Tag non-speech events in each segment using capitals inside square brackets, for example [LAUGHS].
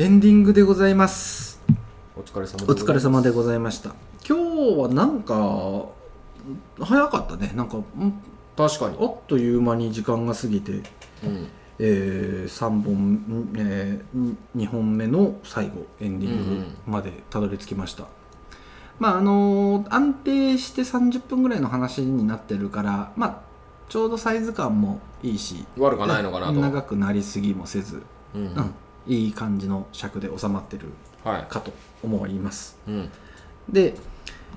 エンディングでございます。お疲れ様お疲れ様でごございました。今日はなんか早かったね。なんか確かあっという間に時間が過ぎて、に、うん、え3本、ん？え2本目の最後エンディングまでたどり着きました、まああの安定して30分ぐらいの話になってるからまあちょうどサイズ感もいいし悪くはないのかなと。長くなりすぎもせず、うん。うん、いい感じの尺で収まってるはい、かと思います。うん、で、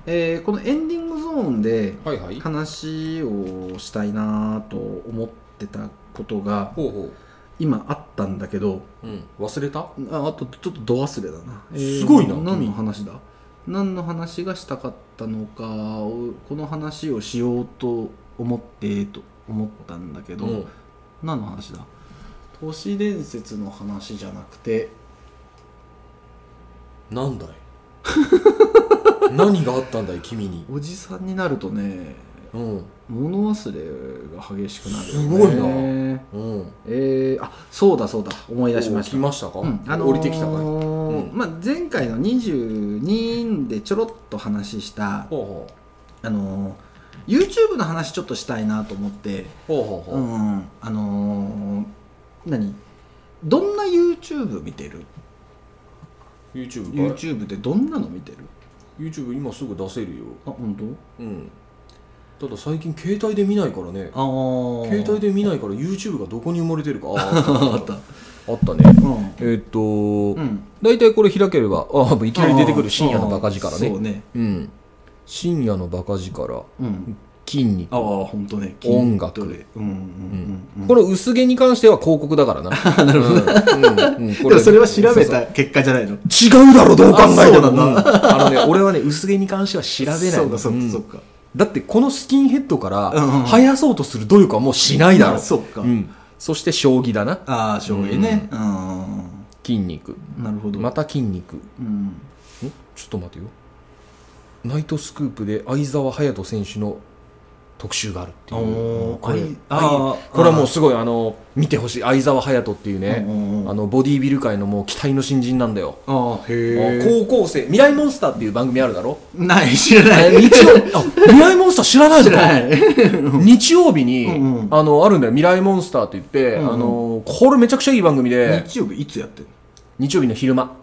えーこのエンディングゾーンではいはい。話をしたいなと思ってたことがほうほ今あったんだけどう、うん、忘れた？ああとちょっとど忘れだな、えーすごいな。何君の話だ？何の話がしたかったのかをこの話をしようと思ってと思ったんだけど、うん。何の話だ？都市伝説の話じゃなくてなんだい？[LAUGHS] 何があったんだい君に？おじさんになるとねうん。物忘れが激しくなるよね。すごいな。うん。えー、あそうだそうだ。思い出しました。お来ましたか、うん。降りてきたかいほーまあ、前回の22でちょろっと話した、うほあのー YouTube の話ちょっとしたいなと思って、うほうほうほう。うん。あのー何？どんな YouTube 見てる？YouTube か ?YouTube でどんなの見てる？YouTube 今すぐ出せるよ。あ本当？うん。ただ最近携帯で見ないからね。ああ携帯で見ないから YouTube がどこに埋もれてるか。[LAUGHS] あああった。あったね。うん。えーっと、うん。大体これ開ければあいきなり出てくる深夜のバカ力ね。そうね。うん。深夜のバカ力うん筋肉ああ本当ね。音楽。う。んうんうんうん。この薄毛に関しては広告だからな。[LAUGHS] なるほど、うんうんこでもそれは調べた結果じゃないの違うだろどう考えても。あのね俺はね薄毛に関しては調べないそうかそううん。かそうか。だってこのスキンヘッドからうんうん生やそうとする努力はもうしないだろあそうか。ん。そして将棋だな。ああ将棋ね。う筋肉。んなるほど。また筋肉。んうん。ちょっと待てよ。ナイトスクープで相澤隼人選手の特集があるっていうこれこれはもうすごいあの見てほしい。相澤隼人っていうね、あのボディービル界のもう期待の新人なんだよ、高校生未来モンスターっていう番組あるだろ？ない知らない。日曜あ未来モンスター知らないの？か日曜日に、うんうん。あのあるんだよ。未来モンスターって言って、うんうん。あのこれめちゃくちゃいい番組で。日曜日いつやってんの？日曜日の昼間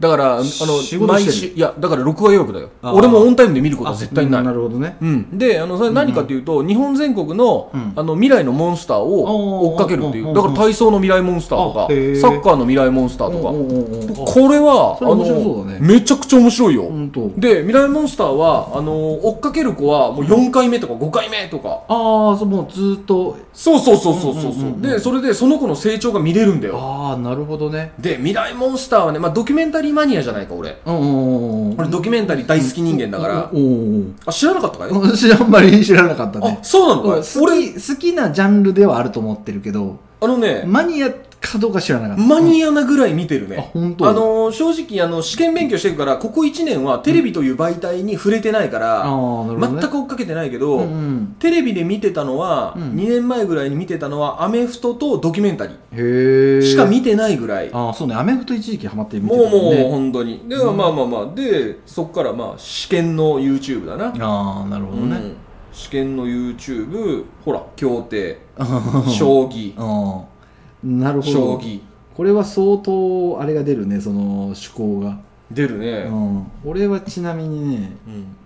だからあの毎週いやだから録画予約だよ。俺もオンタイムで見ることは絶対ない。なるほどね。うん、であのそれ何かというと、日本全国の,、うん。あの未来のモンスターを追っかけるっていう。だから体操の未来モンスターとかサッカーの未来モンスターとか、これはあのめちゃくちゃ面白いよ、で未来モンスターはあの追っかける子はもう4回目とか5回目とか、ああそうもうずっと。そうそうそうそうそう,、でそれでその子の成長が見れるんだよ。ああなるほどね。で未来モンスターはね、まあ、ドキュメンタリーマニアじゃないか俺。俺ドキュメンタリー大好き人間だから。あ知らなかったかいお知らんまり知らなかったあねそうなのか。い好き好きなジャンルではあると思ってるけど。あのねマニアかどうか知らなかった。マニアなぐらい見てるね、あ本当。あのー正直あの試験勉強してるからここ1年はテレビという媒体に触れてないから、全く追っかけてないけど、うんうん。テレビで見てたのは、うん。2年前ぐらいに見てたのはアメフトとドキュメンタリー。しか見てないぐらい、ああそうね。アメフト一時期ハマって見てもうもうたもんね本当に。で、まあまあまあでそっからまあ試験の YouTube だな、ああなるほどね。うん。試験の YouTube ほら競艇 [LAUGHS] 将棋。うんなるほど。将棋。これは相当あれが出るねその趣向が、出るね、うん、俺はちなみにねうん。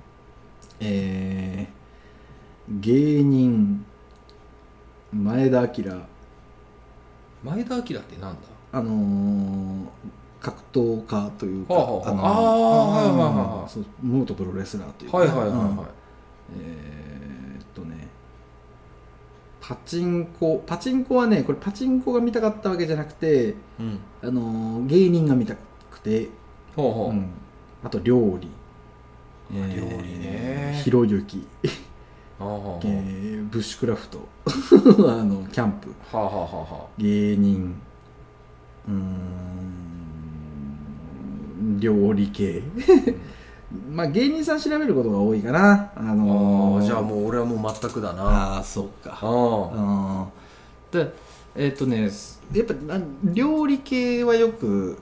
えー、芸人前田明。前田明ってなんだ？あのー格闘家というか、はあはあのあーはいはいはいはいそう元プロレスラーというか、はいはいはいはい、うん。えパチンコパチンコはねこれパチンコが見たかったわけじゃなくて、うん。あのー芸人が見たくて、ほうほう、うん。あと料理、料理ね。ひろゆき、ブッシュクラフト。[LAUGHS] あのキャンプ。はあはあはあは芸人。うーん。料理系まあ芸人さん調べることが多いかな。ああのーあーじゃあもう俺はもう全くだな。ああそうか。あうん。でえっ、とねやっぱな料理系はよく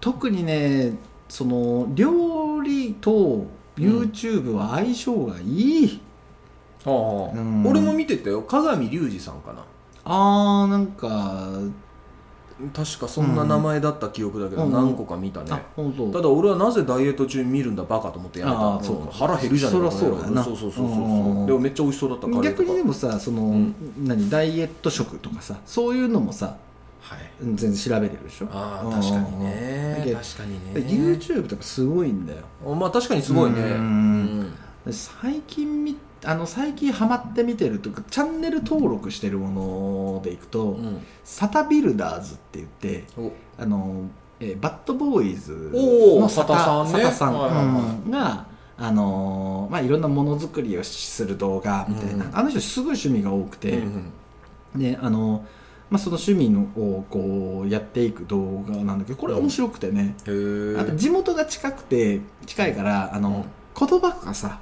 特にねその料理と YouTube は相性がいい、はあはあ。うん。俺も見てたよ。鏡隆二さんかな。あーなんか確かそんな名前だった記憶だけど、うん何個か見たね、ただ俺はなぜダイエット中に見るんだバカと思ってやめたあーそうか。腹減るじゃねえかそりゃそうだよなそうそうそうそうう。んでもめっちゃ美味しそうだったカレーとか逆にでもさその、ん。何ダイエット食とかさそういうのもさはい。全然調べれるでしょ？うんああ確かにね。だけ確かにでね YouTube とかすごいんだよ。まあ確かにすごいね。うんうんで最近みあの最近ハマって見てるとかチャンネル登録してるものでいくと、うん。サタビルダーズって言ってお。あの、えーバッドボーイズのサタさんね。サタさんはいはいはい。うん。があのーまあ、いろんなものづくりをする動画みたいな、うんあの人すごい趣味が多くて、うんであのまあ、その趣味のをこうやっていく動画なんだけどこれ面白くてね、あと地元が近くて近いからあの、言葉がさ、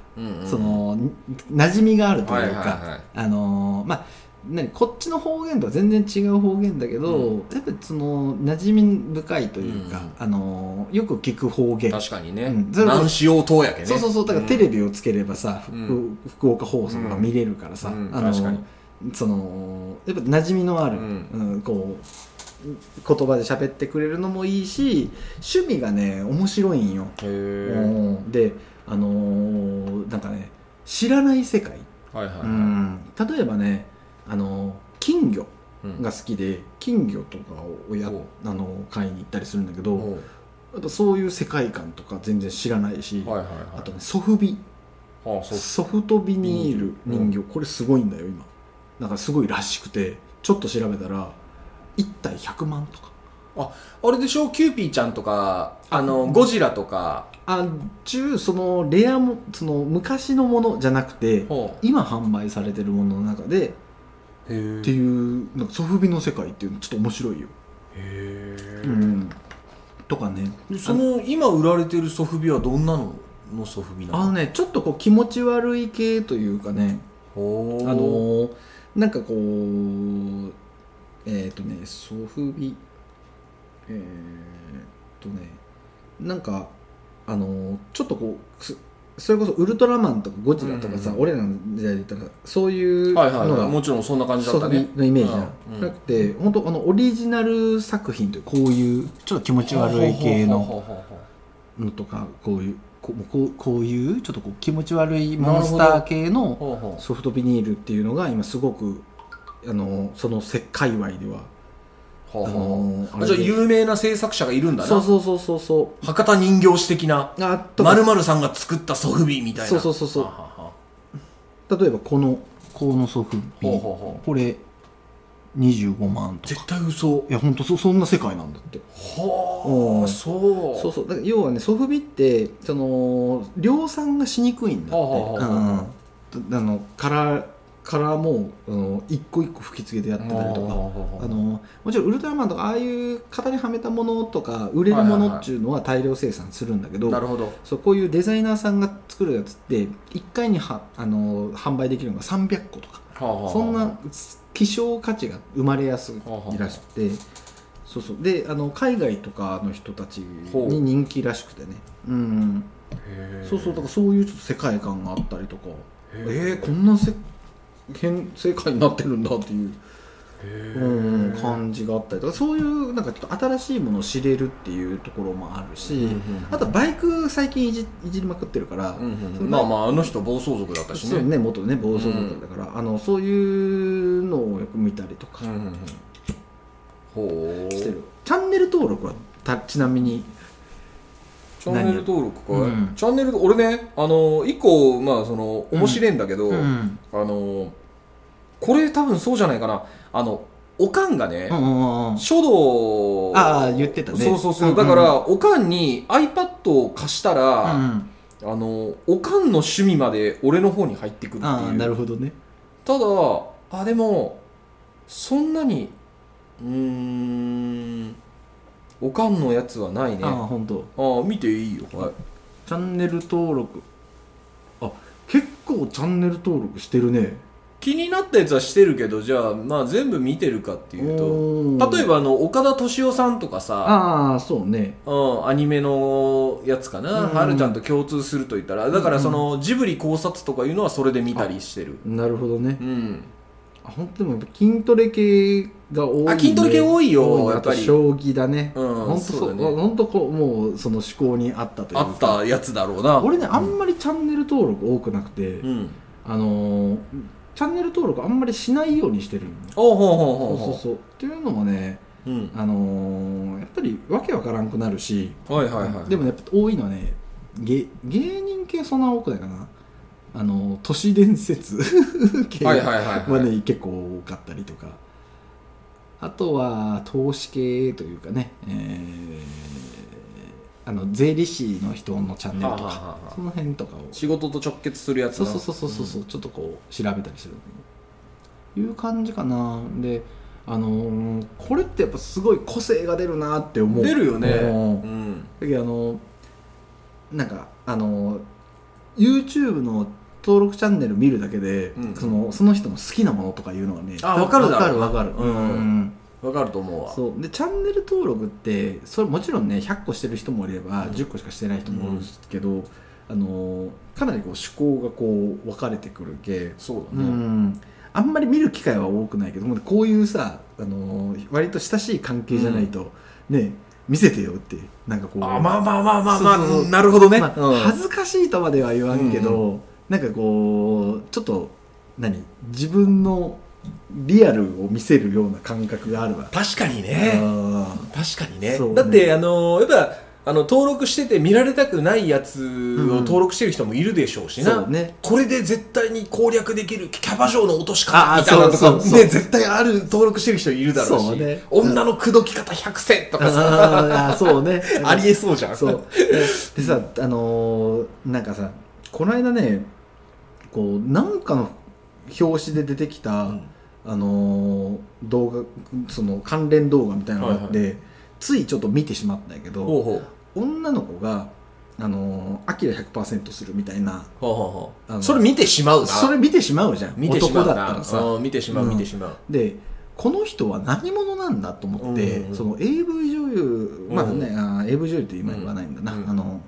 そのん馴染みがあるというか、はいはいはい。あのまあ何こっちの方言とは全然違う方言だけど、うん。やっぱりその馴染み深いというか、うんあのよく聞く方言。確かにね。うん。何しようとやけね。そうそうそう。だからテレビをつければさ、うん。福福岡放送が見れるからさ、うん。あのそのやっぱ馴染みのある、うん。うんこう言葉で喋ってくれるのもいいし趣味がね面白いんよ、であのーなんかね知らない世界、はいはいはい。うん。例えばねあのー金魚うん。が好きで金魚とかをやあの買いに行ったりするんだけど、やっぱそういう世界観とか全然知らないし、はいはいはい。あとねソフビ。あソフトビニール人形、これすごいんだよ今。なんかすごいらしくてちょっと調べたら1体100万とか。あれでしょ？キューピーちゃんとかあのあゴジラとかあ中そのレアもその昔のものじゃなくてほ今販売されてるものの中でうへっていうなんかソフビの世界っていうのちょっと面白いよ、えうん、とかね。その今売られてるソフビはどんなののソフビなの？あのねちょっとこう気持ち悪い系というかね。ほう。あのーなんかこうえっ、とねソフビえっ、とねなんかあのーちょっとこうすそれこそウルトラマンとかゴジラとかさ、うんうん俺らの時代で言ったらそういうのはいはいはい。がもちろんそんな感じだったね。のイメージじゃん、うん。なくて本当あのオリジナル作品というこういうちょっと気持ち悪い系ののとかこういうこうこうこういうちょっとこう気持ち悪いモンスター系のソフトビニールっていうのが今すごくあのその世界隈ではほうほうあのーあじゃあ有名な制作者がいるんだな。そうそうそうそうそ博多人形師的なまるまるさんが作ったソフビみたいな。そうそうそうそう。ははは例えばこのこのソフビこれ25万とか。絶対嘘。いや本当そそんな世界なんだって。うん。はあそう。そうそう。だから要はねソフビってその量産がしにくいんだって。はあはあうんあのからからもうあの一個一個吹き付けてやってたりとかあのもちろんウルトラマンとかああいう型にはめたものとか売れるものっていうのは大量生産するんだけど、なるほど。そうこういうデザイナーさんが作るやつって1回にはあの販売できるのが300個とかそんな希少価値が生まれやすいらしくてそうそう。であの海外とかの人たちに人気らしくてね。うん。そうそう。だからそういうちょっと世界観があったりとか。へえ。ー、こんなせ変世界になってるんだっていううん感じがあったりとかそういうなんかちょっと新しいものを知れるっていうところもあるし、うんうんうんあとバイク最近いじいじりまくってるから、うんうんまあまああの人暴走族だったしねね元ね暴走族だから、あのそういうのをよく見たりとかうんうんうんほうしてる、チャンネル登録はたちなみにチャンネル登録か、うんチャンネル俺ねあの一個まあその面白いんだけど、うん。あのこれ多分そうじゃないかな。あのおかんがね、うんうんうん書道ああ言ってたね。そうそうそう、うんうんだからおかんに iPad を貸したら、うんあのおかんの趣味まで俺の方に入ってくるっていう。なるほどね。ただあでもそんなにうーんおかんのやつはないね。あああ本当。あ見ていいよ。はい。チャンネル登録。あ結構チャンネル登録してるね。気になったやつはしてるけどじゃあまあ全部見てるかっていうと。例えばあの岡田敏夫さんとかさ。ああそうね。うん、アニメのやつかな、うん。はるちゃんと共通すると言ったら。だからそのジブリ考察とかいうのはそれで見たりしてる。なるほどね。うん。あ本当でもやっぱ筋トレ系が多い、ね、あ筋トレ系多いよ多やっぱり。将棋だね。うん本当そそうね。本当こうもうその思考にあったというか。あったやつだろうな。俺ねあんまりチャンネル登録多くなくて、うん。あのーチャンネル登録あんまりしないようにしてるの。おうほうほうほうほそうそうそう。っていうのもねあのーやっぱりわけわからんくなるし、はいはいはいでもねやっぱ多いのはね芸芸人系そんな多くないかなあのー都市伝説 [LAUGHS] 系はいはいはいはい。はね結構多かったりとか。あとは投資系というかね、えーあの税理士の人のチャンネルとかはあはあはあその辺とかを。仕事と直結するやつな。そうそうそうそうそうそう、ちょっとこう調べたりするいう感じかな。であのーこれってやっぱすごい個性が出るなって思う。出るよね。ううん。んだけどあのなんかあの YouTube の登録チャンネル見るだけで、うん。そのその人の好きなものとかいうのがねあわかるだろうわかるわかる。うん。わかると思うわ。そう。でチャンネル登録ってそれもちろんね100個してる人もいれば、うん。10個しかしてない人もいるけど、あのかなりこう趣向がこう分かれてくる系うそうだね。ん。あんまり見る機会は多くないけどもこういうさ、あの割と親しい関係じゃないと、ね見せてよってなんかこう。あまあまあまあまあまあなるほどね。まあうん。恥ずかしいとまでは言わんけど、なんかこうちょっと何？自分のリアルを見せるような感覚があるわ。確かにね。あ確かにね。ね。だってあのやっぱあの登録してて見られたくないやつを登録してる人もいるでしょうしな、そうね。これで絶対に攻略できるキャバ嬢の落とし方みたいなのとかね絶対ある登録してる人いるだろうし。そうね。女の口説き方100選とかさ。ああそうね。[LAUGHS] ありえそうじゃん。そう。でさあのーなんかさこの間ねこうなんかの表紙で出てきた、うん。あのー動画その関連動画みたいなのがあって、ついちょっと見てしまったんやけど女の子が「あのーアキラ100%する」みたいなほうそれ見てしまうな。それ見てしまうじゃん。見てしまうな。男だったらさ。うん見てしまううん。見てしまう、でこの人は何者なんだと思って、うんうんうん。その AV 女優まあね、あー AV 女優って今言わないんだな、うん。あの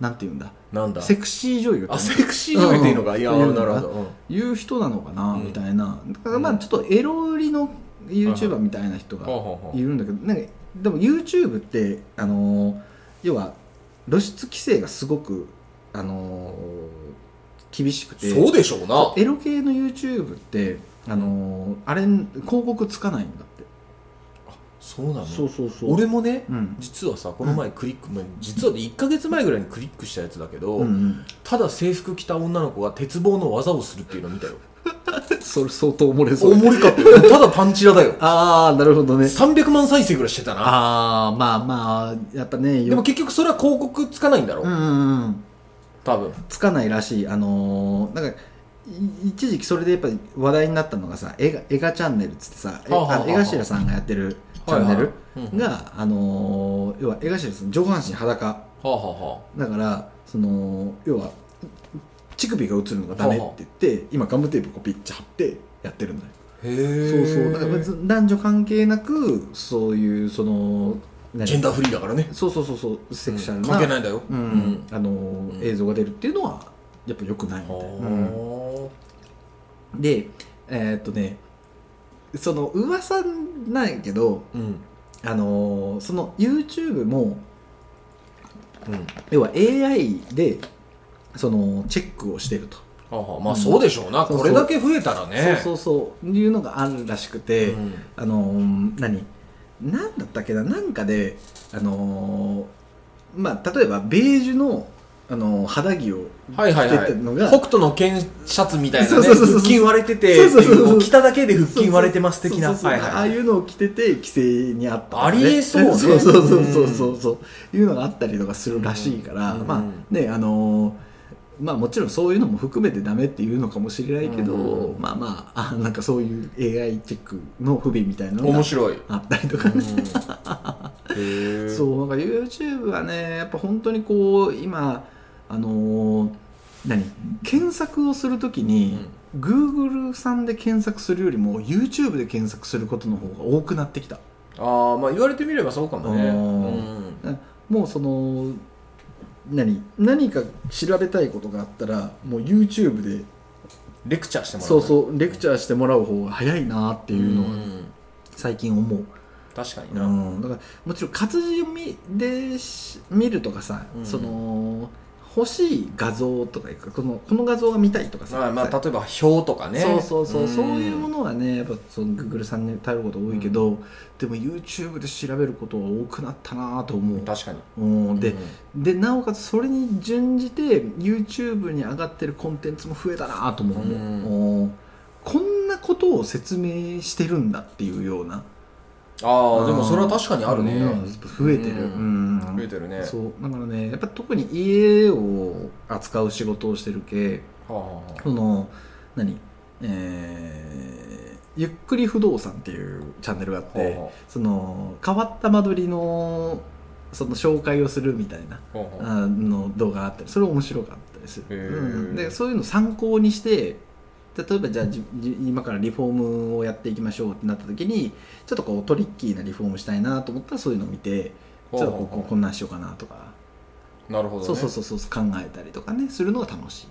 なんて言うんだ？なんだ？セクシー女優あセクシー女優っていうのが、いやうん。なるほど、うん。いう人なのかな、うん。みたいな。だからまあうん。ちょっとエロ売りの YouTuber みたいな人がいうるんだけどなんかでも YouTube ってあのー要は露出規制がすごくあのー厳しくて。そうでしょうな。エロ系の YouTube ってあのーあれ広告つかないんだそうなの？そうそうそう。俺もねうん。実はさこの前クリック、まあ実は1か月前ぐらいにクリックしたやつだけど、うんうん。ただ制服着た女の子が鉄棒の技をするっていうのを見たよ。[LAUGHS] それ相当漏れそう大盛りかってよ。[LAUGHS] ただパンチラだよ。[LAUGHS] ああなるほどね。300万再生ぐらいしてたな。ああまあまあやっぱねよでも結局それは広告つかないんだろ、うんうんうん。多分。つかないらしい。あのーなんかい一時期それでやっぱり話題になったのがさ映画チャンネルっつってさ江頭さんがやってるチャンネルが、あのー要は江頭さん上半身裸。だからその要は乳首が映るのがダメって言って今ガムテープこうピッチ貼ってやってるんだよ。あへえ。そうそう。だから別に男女関係なくそういうその何？ジェンダーフリーだからね。そうそうそうそうセクシャルな、関係ないんだよ。うん。あの映像が出るっていうのはやっぱ良くないみたいな、でえーっとねその噂なんやけどあうん。あのーその YouTube もうん。要は AI でそのチェックをしてると、はあはあまあそうでしょうな、そうそうこれだけ増えたらね。そうそう。そういうのがあるらしくて、うん。あのー何？なんだったっけな？なんかであのーまあ例えばベージュの、あのー肌着をはいはいはい。北斗の剣シャツみたいなねそうそうそうそう。腹筋割れててそうそうそうそう。もう着ただけで腹筋割れてます的な。ああいうのを着てて規制にあったとかありえそうね。そうそうそうそうそうそう。いうのがあったりとかするらしいから、うんまあねあのーまあもちろんそういうのも含めてダメっていうのかもしれないけど、うんまあまああなんかそういう AI チェックの不備みたいなのが面白い、あったりとかね、へえ [LAUGHS] そうなんか YouTube はねやっぱ本当にこう今あのー何？検索をするときに、Google さんで検索するよりも YouTube で検索することの方が多くなってきた。ああまあ言われてみればそうかもね。うん。もうその何？何か調べたいことがあったらもう YouTube でレクチャーしてもらう。そうそうレクチャーしてもらう方が早いなっていうのはん。最近思う、確かにな、うん、だからもちろん活字読みでし見るとかさ、うん。その欲しい画像とかいうかこのこの画像が見たいとかさ、まあ、まあ例えば表とかね。そうそうそう、ん。そういうものはねやっぱその Google さんに頼ること多いけど、でも YouTube で調べることは多くなったなと思う、確かに。うん、でうん。でなおかつそれに準じて YouTube に上がってるコンテンツも増えたなと思う、うん。うん。こんなことを説明してるんだっていうようなああでもそれは確かにあるね、うん増えてる、ううん。増えてるね。そう。だからねやっぱ特に家を扱う仕事をしてる系。はあその何？えーゆっくり不動産っていうチャンネルがあって、その変わった間取りのその紹介をするみたいなあはあ。の動画があったりそれ面白かったりする、うん。でそういうのを参考にして例えばじゃあ今からリフォームをやっていきましょうってなった時にちょっとこうトリッキーなリフォームしたいなと思ったらそういうのを見てちょっとこうこうこんなんしようかなとか、なるほど、ね、そうそうそうそう考えたりとかねするのが楽しい。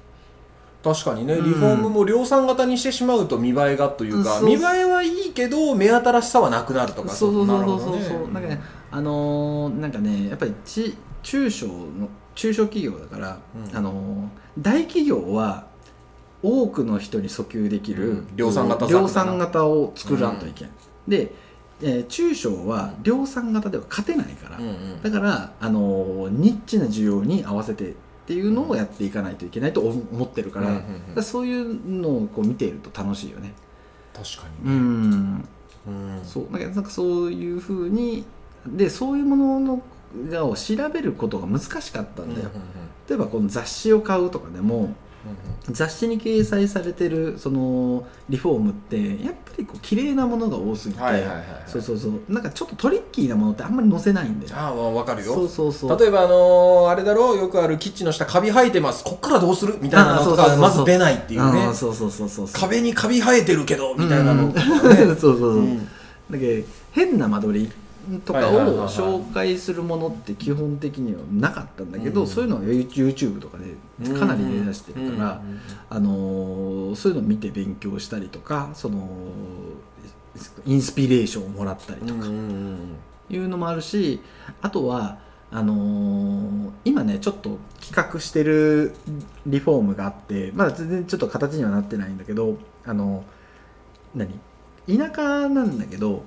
確かにね。うん。リフォームも量産型にしてしまうと見栄えがというか、そう見栄えはいいけど目新しさはなくなるとか。そうそうそうそうそう。なるほどそうなんかねあのーなんかねやっぱりち中小の中小企業だから、うん。あのー大企業は多くの人に訴求できる、うん。量産型量産型を作らんといけん、で、えー中小は量産型では勝てないから、うんうん。だから、あのーニッチな需要に合わせてっていうのをやっていかないといけないと思ってるから,、うんうんうん。そういうのをこう見ていると楽しいよね。確かうにね、ん。うん。そう。なんかそういうふうにでそういうもののがを調べることが難しかったんだよ、例えばこの雑誌を買うとかでも雑誌に掲載されてるそのリフォームってやっぱりこう綺麗なものが多すぎて、はいはいはいはい。そうそうそう。なんかちょっとトリッキーなものってあんまり載せないんだよああ分かるよ。そうそうそう。例えばあのーあれだろうよくあるキッチンの下カビ生えてます。こっからどうする？みたいなのとかあーそうそうそうそう。まず出ないっていうね。そうそうそうそうそう。壁にカビ生えてるけどみたいなのね。[LAUGHS] そうそうそう、うん。だけど変な間取りとかを紹介するものって基本的にはなかったんだけど、うん。そういうのは YouTube とかでかなり出だしてるから、うん。あのーそういうのを見て勉強したりとかそのインスピレーションをもらったりとかうんうんうん。いうのもあるしあとはあのー今ねちょっと企画してるリフォームがあってまだ全然ちょっと形にはなってないんだけどあの何？田舎なんだけど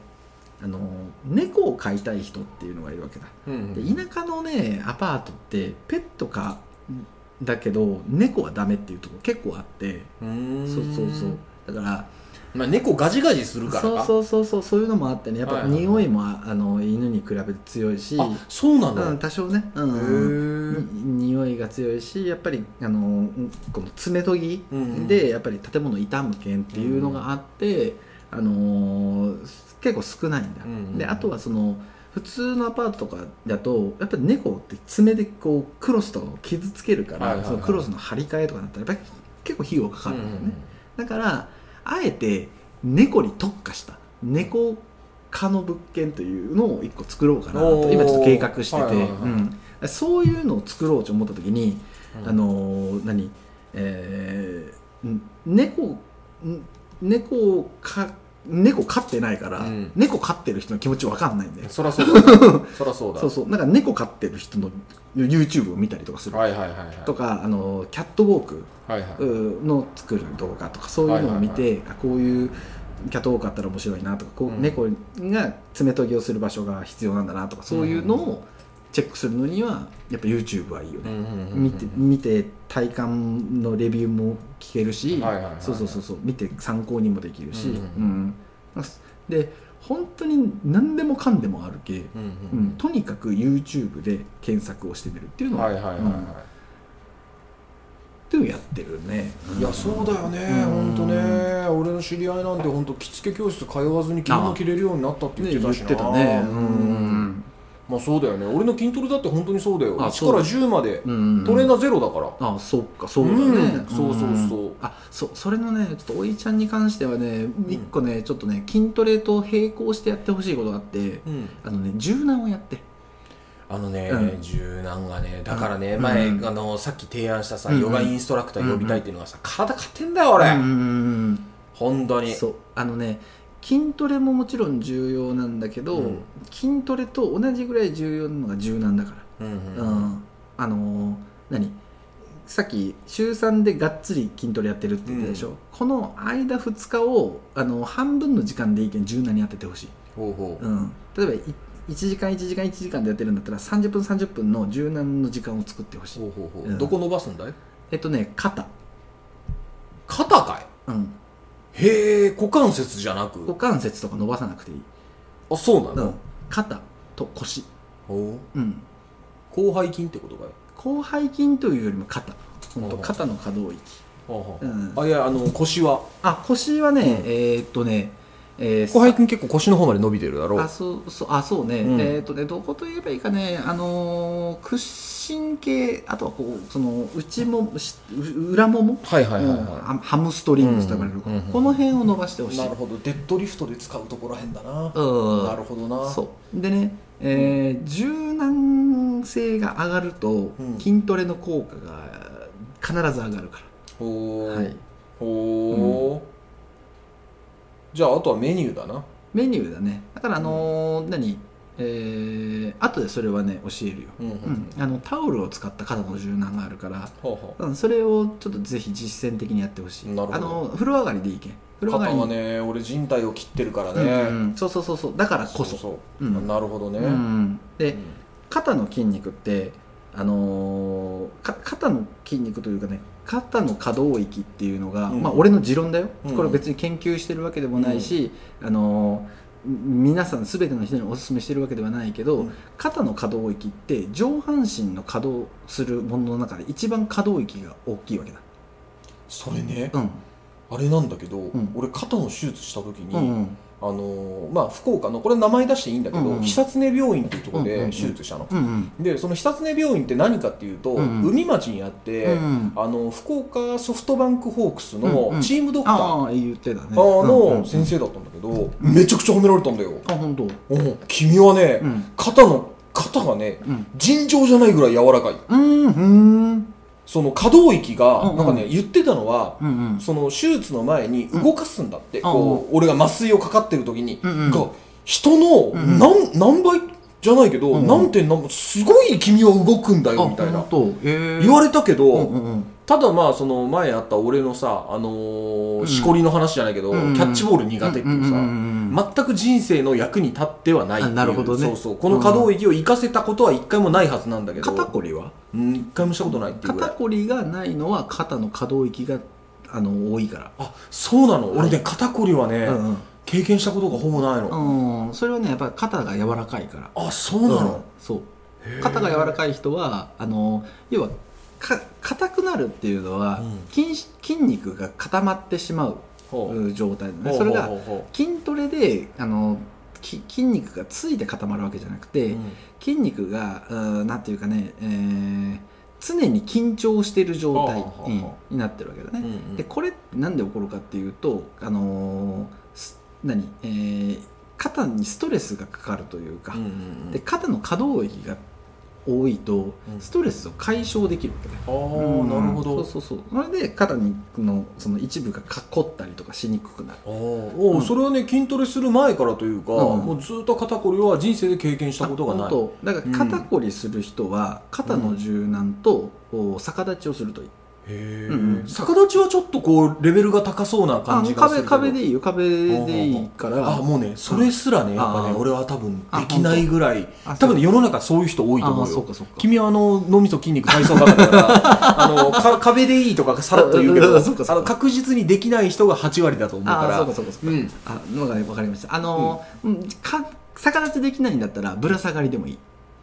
あの猫を飼いたい人っていうのがいるわけだ。うんで田舎のねアパートってペットかだけど猫はダメっていうところ結構あって。うん。そうそうそう。だからまあ猫ガジガジするからか。そうそうそうそうそういうのもあってね。やっぱ匂いもああの犬に比べて強いし、あそうなうん、の多少ね、うへん匂いが強いしやっぱりあのうんこの爪研ぎうんうん。でやっぱり建物傷む件っていうのがあって、あのー結構少ないんだ、うんうんであとはその普通のアパートとかだとやっぱり猫って爪でこうクロスとかを傷つけるから、はいはいはい。そのクロスの張り替えとかだったらやっぱり結構費用かかるんだよね、だからあえて猫に特化した猫科の物件というのを一個作ろうかなと今ちょっと計画してて、はいはいはいうん。そういうのを作ろうと思った時に、うん。あのー何？えーん猫ん猫をか猫飼ってないから、うん。猫飼ってる人の気持ちわかんないんだよ。そらそうだそらそうだ。[LAUGHS] そうそう。なんか猫飼ってる人の YouTube を見たりとかする、はいはいはいはい。とかあのーキャットウォークはいはい。の作る動画とかそういうのを見て、はいあこういうキャットウォークあったら面白いなとかこう、うん。猫が爪研ぎをする場所が必要なんだなとかそういうのをチェックするのにはやっぱ YouTube はいいよね、見て見て体感のレビューも聞けるし、そうそうそうそう。見て参考にもできるし、うんうんで本当に何でもかんでもあるけ、うんううん。ん。とにかく YouTube で検索をしてみるっていうのは、はいはいはいうん。っはてやってるね、いいやそうだよね。うん。本当ね。俺の知り合いなんて本当着付け教室通わずに着物着れるようになったって言ってたし言ってたね。うんまあそうだよね。俺の筋トレだって本当にそうだよ。あ1から10まで。うんトレーナーゼロだから。あそっかそうだね、うん。そうそううん。そうあそそれのねちょっとおいちゃんに関してはね一個ね、ちょっとね筋トレと並行してやってほしいことがあってうん。あのね柔軟をやって。あのね、うん。柔軟がねだからね、うん。前、うんあのさっき提案したさ、うんヨガインストラクター呼びたいっていうのがさ、体勝ってんだよ俺、うんうんうん。本当に。そう。あのね筋トレももちろん重要なんだけど、うん。筋トレと同じぐらい重要なのが柔軟だから、うんううん。んあのー何？さっき週3でがっつり筋トレやってるって言ったでしょ、この間2日をあの半分の時間でいいけん柔軟にやっててほしい、ほうほう。うん、例えばい1時間1時間1時間でやってるんだったら30分30分の柔軟の時間を作ってほしい。ほうほうほう、うん。どこ伸ばすんだい？えっとね肩、肩かい？うん、へえ股関節じゃなく？股関節とか伸ばさなくていい、あそうなの、うん、肩と腰、ほううん、広背筋ってことかい？広背筋というよりも肩。本当肩の可動域。ほうん。あいやあの腰は？あ腰はね、うんえーっとね、えー広背筋結構腰の方まで伸びてるだろあそうそうあそうね、うん。えーっとねどこと言えばいいかね。あのー屈伸系あとはこうその内も裏もも、はいはいはいハハムストリングスと呼ばれる、うんうんこの辺を伸ばしてほしい。いなるほど。デッドリフトで使うところへんだな、うん。なるほどな。そう。でね、えー柔軟性が上がると、うん。筋トレの効果が必ず上がるかほう、ら、はい、ほう、じゃああとはメニューだな。メニューだね。だからあのー何？えー、後でそれはね教えるよ、うんうんうん、あのタオルを使った肩の柔軟があるから、ほうほう。うん、それをちょっとぜひ実践的にやってほしい。なるほど。あの風呂上がりでいいけん。風呂上がり。はね俺靭帯を切ってるからね、うんうん。そうそうそうそう。だからこそ。そううん。なるほどね、うん、で、うん。肩の筋肉ってあのーか肩の筋肉というかね肩の可動域っていうのが、うん。まあ俺の持論だよ、うん。これ別に研究してるわけでもないし、あのー皆さん全ての人にお勧めしてるわけではないけど、うん。肩の可動域って上半身の可動するものの中で一番可動域が大きいわけだ。それね、うん。あれなんだけど、ん。俺肩の手術した時に、うんうんあのーまあ福岡のこれ名前出していいんだけど、うんうん。久常病院っていうところでうんうんうん。手術したの、うんうん。でその久常病院って何かっていうと、うんうん。海町にあって、うんあの福岡ソフトバンクホークスうんのうん。チームドクター、のん先生だったんだけど、めちゃくちゃ褒められたんだよ、あ本当。お君はね、うん。肩の肩がねうん。尋常じゃないぐらい柔らかい。うんうんその可動域が、なんかね言ってたのは、うんうん。その手術の前に動かすんだって、うん。こう俺が麻酔をかかってる時に、うんうん。が人の何,、何倍？じゃないけど、うんうん。何点何倍すごい君は動くんだよみたいな。言われたけど、うんただまあその前あった俺のさ、あのーうん。しこりの話じゃないけど、うんうん。キャッチボール苦手っていうさ、んんんん全く人生の役に立ってはないなるほどね。そうそう。この可動域を生かせたことは一回もないはずなんだけど肩こりは？うん一回もしたことないっていう肩こりがないのは肩の可動域があの多いかあそうなの、はい。俺ね肩こりはね、ら、うん。経験したことがほぼないの、うん、うん、それはねやっぱり肩が柔らかいから。あそうなの、そう。肩が柔らかい人はあの要はか硬くなるっていうのは、うん。筋筋肉が固まってしまう状態だね。それが筋トレであのき筋肉がついて固まるわけじゃなくて、ううん。筋肉がうんなんていうかね、えー常に緊張している状態にになってるわけだね、うんうん。でこれ何で起こるかっていうとあのーす何、えー肩にストレスがかかるというか、で肩の可動域が多いとうん。ストレスを解消できるわけだよ。ああ、なるほど。そうそうそう。それで肩にのその一部がか凝ったりとかしにくくなる。あー。おううん。それはね筋トレする前からというか、うん。もうずっと肩こりは人生で経験したことがない。だから肩こりする人は肩の柔軟と逆立ちをするといい、うんうん逆立ちはちょっとこうレベルが高そうなあ感じがする壁壁でいいよ。壁でいいから。あもうねそれすらねやっぱね俺は多分あできないぐらい。あ多分ね世の中そういう人多いと思あうよ。そうかそうか。君はあの脳みそ筋肉体操だから [LAUGHS] あのか壁でいいとかさらっと言うけど [LAUGHS] あの確実にできない人が8割だと思うから。あそうかそうかそうか、うん。かりました。あのー、うん、か逆立ちできないんだったらぶら下がりでもいい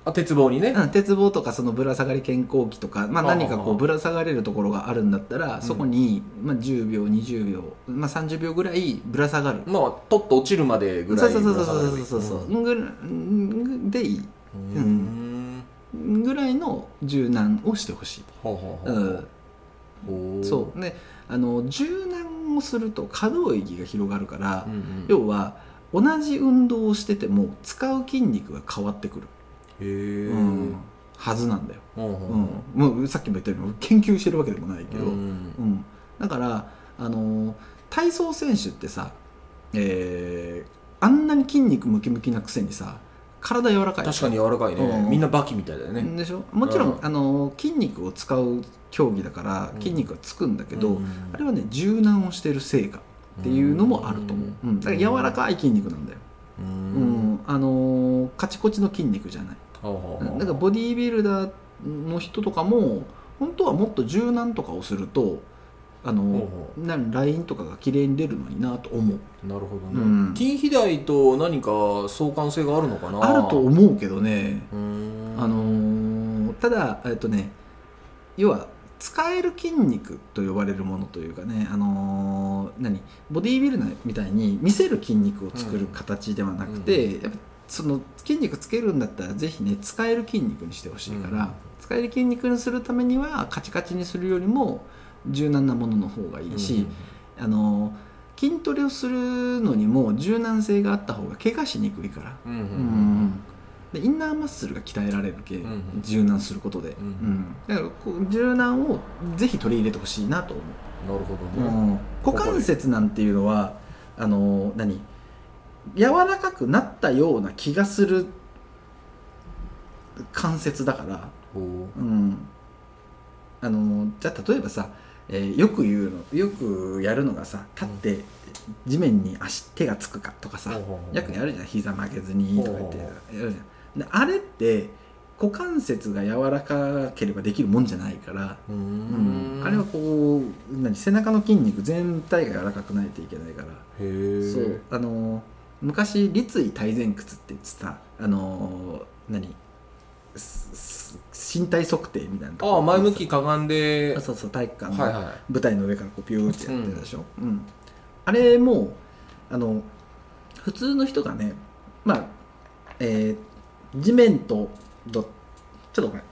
あ鉄棒にね、うん、鉄棒とかそのぶら下がり健康器とか、まあ、何かこうぶら下がれるところがあるんだったら、ん。そこに、まあ、10秒20秒、まあ、30秒ぐらいぶら下がる。まあとっと落ちるまでぐらいそうそうそうそうそうそう。そう、うんでいい。うーんぐらいの柔軟をしてほしい、はあはあうはあおー。そう。であの柔軟をすると可動域が広がるから、うんうん。要は同じ運動をしてても使う筋肉が変わってくる、へえうん。はずなんだよ、うんう。ん。もうさっきも言ったように研究してるわけでもないけど、ううん。んだからあの体操選手ってさ、えーあんなに筋肉ムキムキなくせにさ体柔らかい確かに柔らかいね。うん。みんなバキみたいだよね。でしょ？もちろん、うん。あの筋肉を使う競技だからうん。筋肉がつくんだけど、うん。あれはね柔軟をしてる成果っていうのもあると思う、うん。だから柔らかい筋肉なんだよ、ううんん。あのーカチコチの筋肉じゃない、だからボディービルダーの人とかも本当はもっと柔軟とかをするとあのラインとかが綺麗に出るのになと思う。うなるほどうん。ね筋肥大と何か相関性があるのかな？あると思うけどね。あのーただえっとね要は使える筋肉と呼ばれるものというかね、あのー何？ボディービルダーみたいに見せる筋肉を作る形ではなくて、やっぱその筋肉つけるんだったらぜひね使える筋肉にしてほしいから、うん。使える筋肉にするためにはカチカチにするよりも柔軟なものの方がいいし、あのー筋トレをするのにも柔軟性があった方が怪我しにくいから。うんうんうんうん。でインナーマッスルが鍛えられるけ、んうん。柔軟することで、んうん。だからこう柔軟をぜひ取り入れてほしいなと思なるほう、どね。股関節なんていうのはあの何？柔らかくなったような気がする関節だから、ほううん、あのじゃあ例えばさ、えーよく言うのよくやるのがさ立って地面に足手がつくかとかさ、ほうほうほうよくやるじゃん。膝曲げずにとか言ってやるじゃん。であれって股関節が柔らかければできるもんじゃないから、うん。ん。あれはこう何背中の筋肉全体が柔らかくないといけないから、そう。あの昔立位体前屈って言ってたあの何？すす身体測定みたいなああ前向きかがんで。あそうそう体育館の舞台の上からこうピューってやってるでしょ、うん。あれもあの普通の人がねまあえー地面とどちょっとごめん、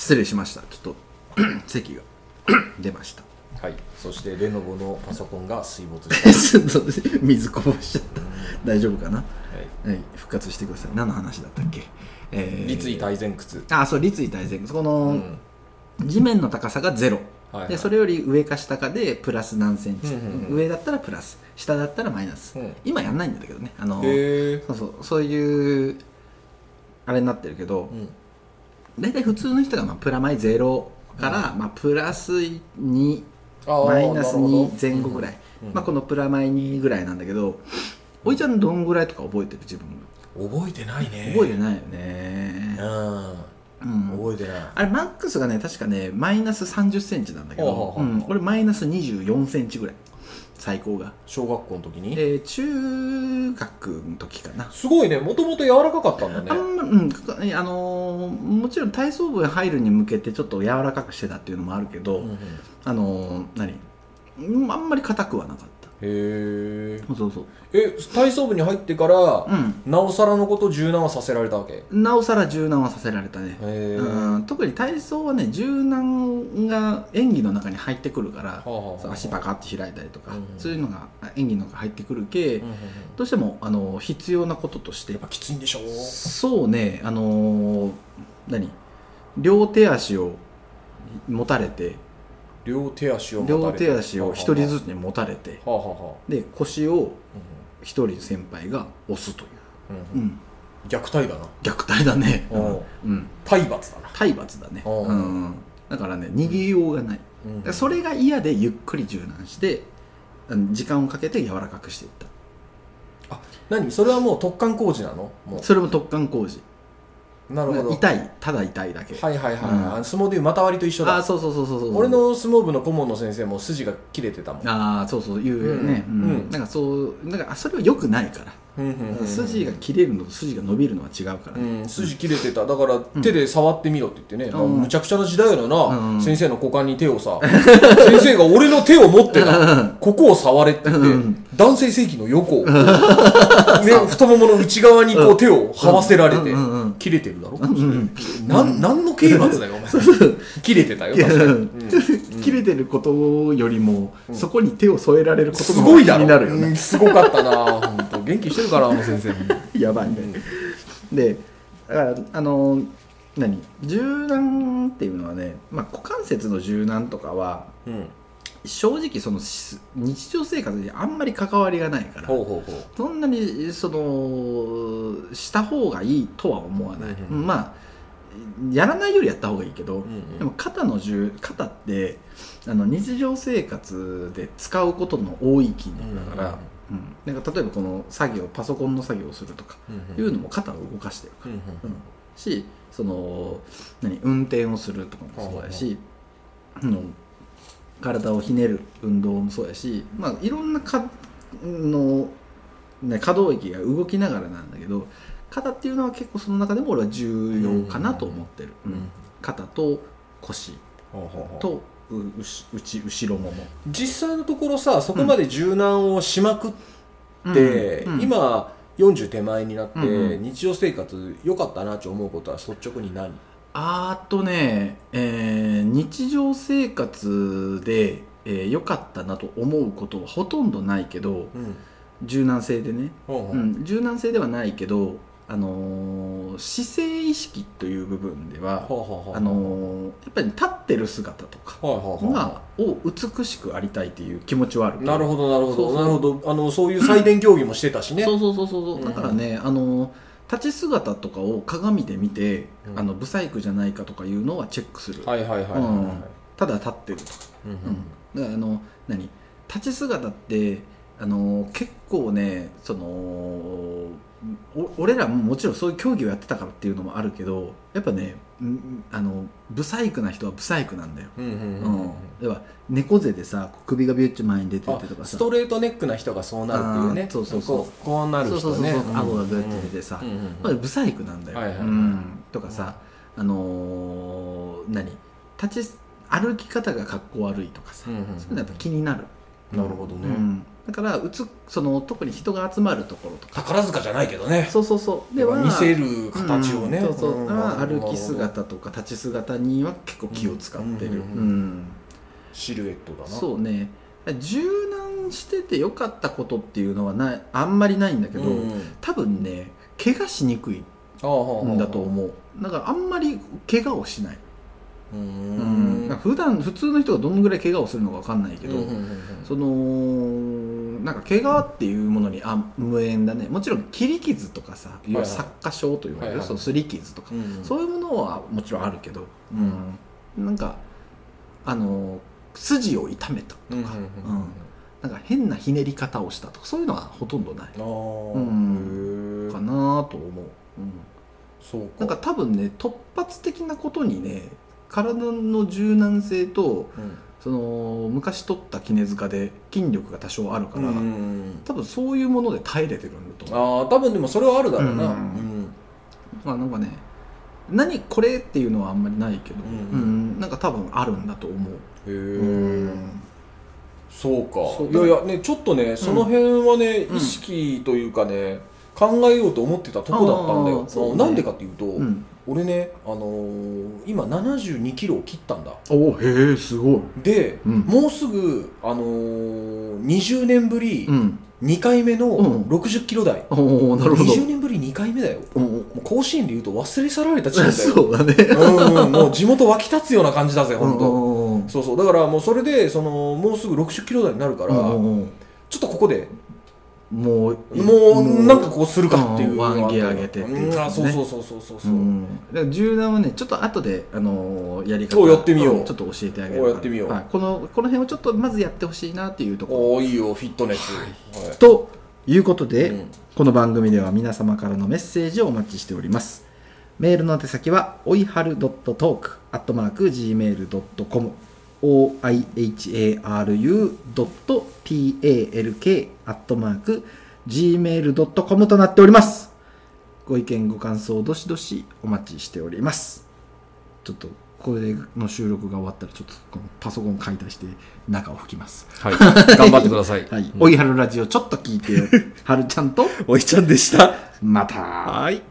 失礼しました。ちょっと [CLEARS THROAT] 席が。[CLEARS THROAT] 出ました。はい。そしてレノボのパソコンが水没した。[LAUGHS] 水こぼしちゃった。大丈夫かな？はい。はい。復活してください。何の話だったっけ？えー。立位体前屈。あそう立位体前屈。こうの、ん。地面の高さがゼロ。はいはい。でそれより上か下かでプラス何センチ、うんうんうん。上だったらプラス。下だったらマイナス、うん。今やんないんだけどね。あのそうそう。そういうあれになってるけどうん大体普通の人がまあプラマイゼロから、まあ、プラス2あーマイナスなるほど。2前後ぐらい、うん。まあ、このプラマイ2ぐらいなんだけどおいちゃんどんぐらいとか覚えてる自分覚えてないね。覚えてないよね、ううん。ん覚えてない。あれマックスがね確かねマイナス3 0センチなんだけど、ほうん、俺マイナス2 4センチぐらい最高が。小学校の時に？で中学の時かな。すごいね。もともと柔らかかったんだね。あんまうん。あのーもちろん体操部に入るに向けてちょっと柔らかくしてたっていうのもあるけど、うんうん。へあのー何？うんあんまり硬くはなかったえそうそうそう。え体操部に入ってからうん。なおさらのこと柔軟はさせられたわけ？へなおさら柔軟はさせられたね、えうん、特に体操はね柔軟が演技の中に入ってくるから、そう足バカって開いたりとか、うんそういうのが演技の中に入ってくるけ、うん。どうしてもあの必要なこととして。やっぱきついんでしょ？そうねあのー何？両手足を持たれて両手足を両て。手足を一人ずつに持たれて。はあはで腰をうん一人先輩が押すという、うんうん、虐待だな。虐待だね。[LAUGHS] おう。うん。体罰だな。体罰だね、おう。うん、だからね逃げようがない。それが嫌でゆっくり柔軟してうん時間をかけて柔らかくしていった。何？それはもう突貫工事なの？もそれも突貫工事。うなるほど。痛いただ痛いだけ、はいはいはい、うん。あの相撲でいう股割りと一緒だ。ああそうそうそうそう。そう俺の相撲部の顧問の先生も筋が切れてたもん。ああそうそう言うよね、ううん。ん。なんかそうなんかそれは良くないから、筋が切れるのと筋が伸びるのは違うからうね、ん、筋切れてた。だから手で触ってみろって言ってね、うん。むちゃくちゃな時代やろな、うん。先生の股間に手をさ。[LAUGHS] 先生が俺の手を持ってなここを触れって言って、うん。男性性器の横を、ね、太ももの内側にこう手を這わせられて、切れてるだろ、んなんなんの刑罰だよお前。[LAUGHS] 切れてたよ確かに、うん。切れてることよりも、そこに手を添えられることのすごいだろ。気になるよね、うんすごかったな元気してるからあの先生 [LAUGHS] やばいね、でだからあの何？柔軟っていうのはね、まあ、股関節の柔軟とかはうん。正直そのし日常生活にあんまり関わりがないからそんなにそのした方がいいとは思わない、うんうん。まあやらないよりやった方がいいけど、んうん。でも肩の重肩ってあの日常生活で使うことの多い筋肉だから、うん。なんか例えばこの作業パソコンの作業をするとかうんいうのも肩を動かしてるから、うんうん。うん。しその何運転をするとかもそうやし、あの体をひねる運動もそうやし、まあ、いろんなかの、ね、可動域が動きながらなんだけど肩っていうのは結構その中でも俺は重要かなと思ってる、うん。うん。肩と腰とううし内後ろもも。実際のところさそこまで柔軟をしまくって、うん。うん。今40手前になって、うんうん。日常生活良かったなって思うことは率直に何？あーとね、えー日常生活で良、えー良かったなと思うことはほとんどないけどうん。柔軟性でね、うん、柔軟性ではないけど、あのー姿勢意識という部分ではあのーやっぱり立ってる姿とかがを美しくありたいっていう気持ちはあるけなるほどなるほど。なるほど。あのそういう採点競技もしてたしね。そうそうそうそう。うんだからね、あの立ち姿とかを鏡で見て、うん。あのブサイクじゃないかとかいうのはチェックする、ただ立ってると。か、うん。うん、あの何？立ち姿ってあの結構ねそのお俺らももちろんそういう競技をやってたからっていうのもあるけどやっぱねんあのブサイクな人はブサイクなんだよ、うんうんうんううん。んでは猫背でさ首がビュッチ前に出ててあとかさ。ストレートネックな人がそうなるっていうね。そうそうそう。こうなるそうそう人ねそうそう顎がグッて出てさ、ブサイクなんだよ、はいはいはい。うん、とかさ、あのー何？立ち歩き方がかっこ悪いとかさ、うんうん。そういうのやっぱ気になる。なるほどね。うんだからうつその特に人が集まるところとか。宝塚じゃないけどね。そうそうそう。では見せるる形をね、そうそう、ん。まあ歩き姿とか立ち姿には結構気を使ってる、うんうんうんうん。シルエットだな。そうね。柔軟しててよかったことっていうのはないあんまりないんだけど、うんうん。多分ね怪我しにくいんだと思う。だからあんまり怪我をしない、ううん。普段普通の人がどのぐらい怪我をするのか分かんないけど、うんうんうんそのなんか怪我っていうものにあ無縁だね。もちろん切り傷とかさいわゆる擦過傷と言われる、はいはい。その擦り傷とか、うんそういうものはもちろんあるけど、うんなんかあの筋を痛めたとか、うんうんうんうん。なんか変なひねり方をしたとかそういうのはほとんどない。ああうん。かなと思う、うん。そうか。なんか多分ね突発的なことにね体の柔軟性とうん。その昔取った絹塚で筋力が多少あるから、うん多分そういうもので耐えれてるんだと思う。ああ多分でもそれはあるだろうな。うんうんまあなんかね何これっていうのはあんまりないけど、うんうん。なんか多分あるんだと思う、へうん。えそうか。いやいやねちょっとねその辺はねうん。意識というかね考えようと思ってたとこだったんだよ。ね。なんでかっていうとうん、俺ねあのー今72キロを切ったんだ。おへえすごい。でうん。もうすぐあのー20年ぶりうん。2回目のうん。60キロ台。おおなるほど。20年ぶり2回目だよ。おおもう甲子園で言うと忘れ去られたチームだよ。[LAUGHS] そうだね。うんもう地元湧き立つような感じだぜ本当。当そうそう。だからもうそれでそのもうすぐ60キロ台になるから、うんうんうん。ちょっとここでもうもうなんかこうするかっていうワンギア上げてっていううんあそうそうそうそうそうそうう、ん、だから柔軟はねちょっと後で、あのーやり方そうやってみようちょっと教えてあげるやってみようはい、このこの辺をちょっとまずやってほしいなっていうところおおいいよフィットネス、はいということで、うんこの番組では皆様からのメッセージをお待ちしておりますメールの宛先はおいはる .talk.gmail.com oiharu.talk.gmail.com となっております。ご意見ご感想どしどしお待ちしております。ちょっとこれの収録が終わったらちょっとこのパソコン買い出して中を拭きます。はい、頑張ってください。はい、おいはるラジオちょっと聞いてよ。はるちゃんとおいちゃんでした。また。はい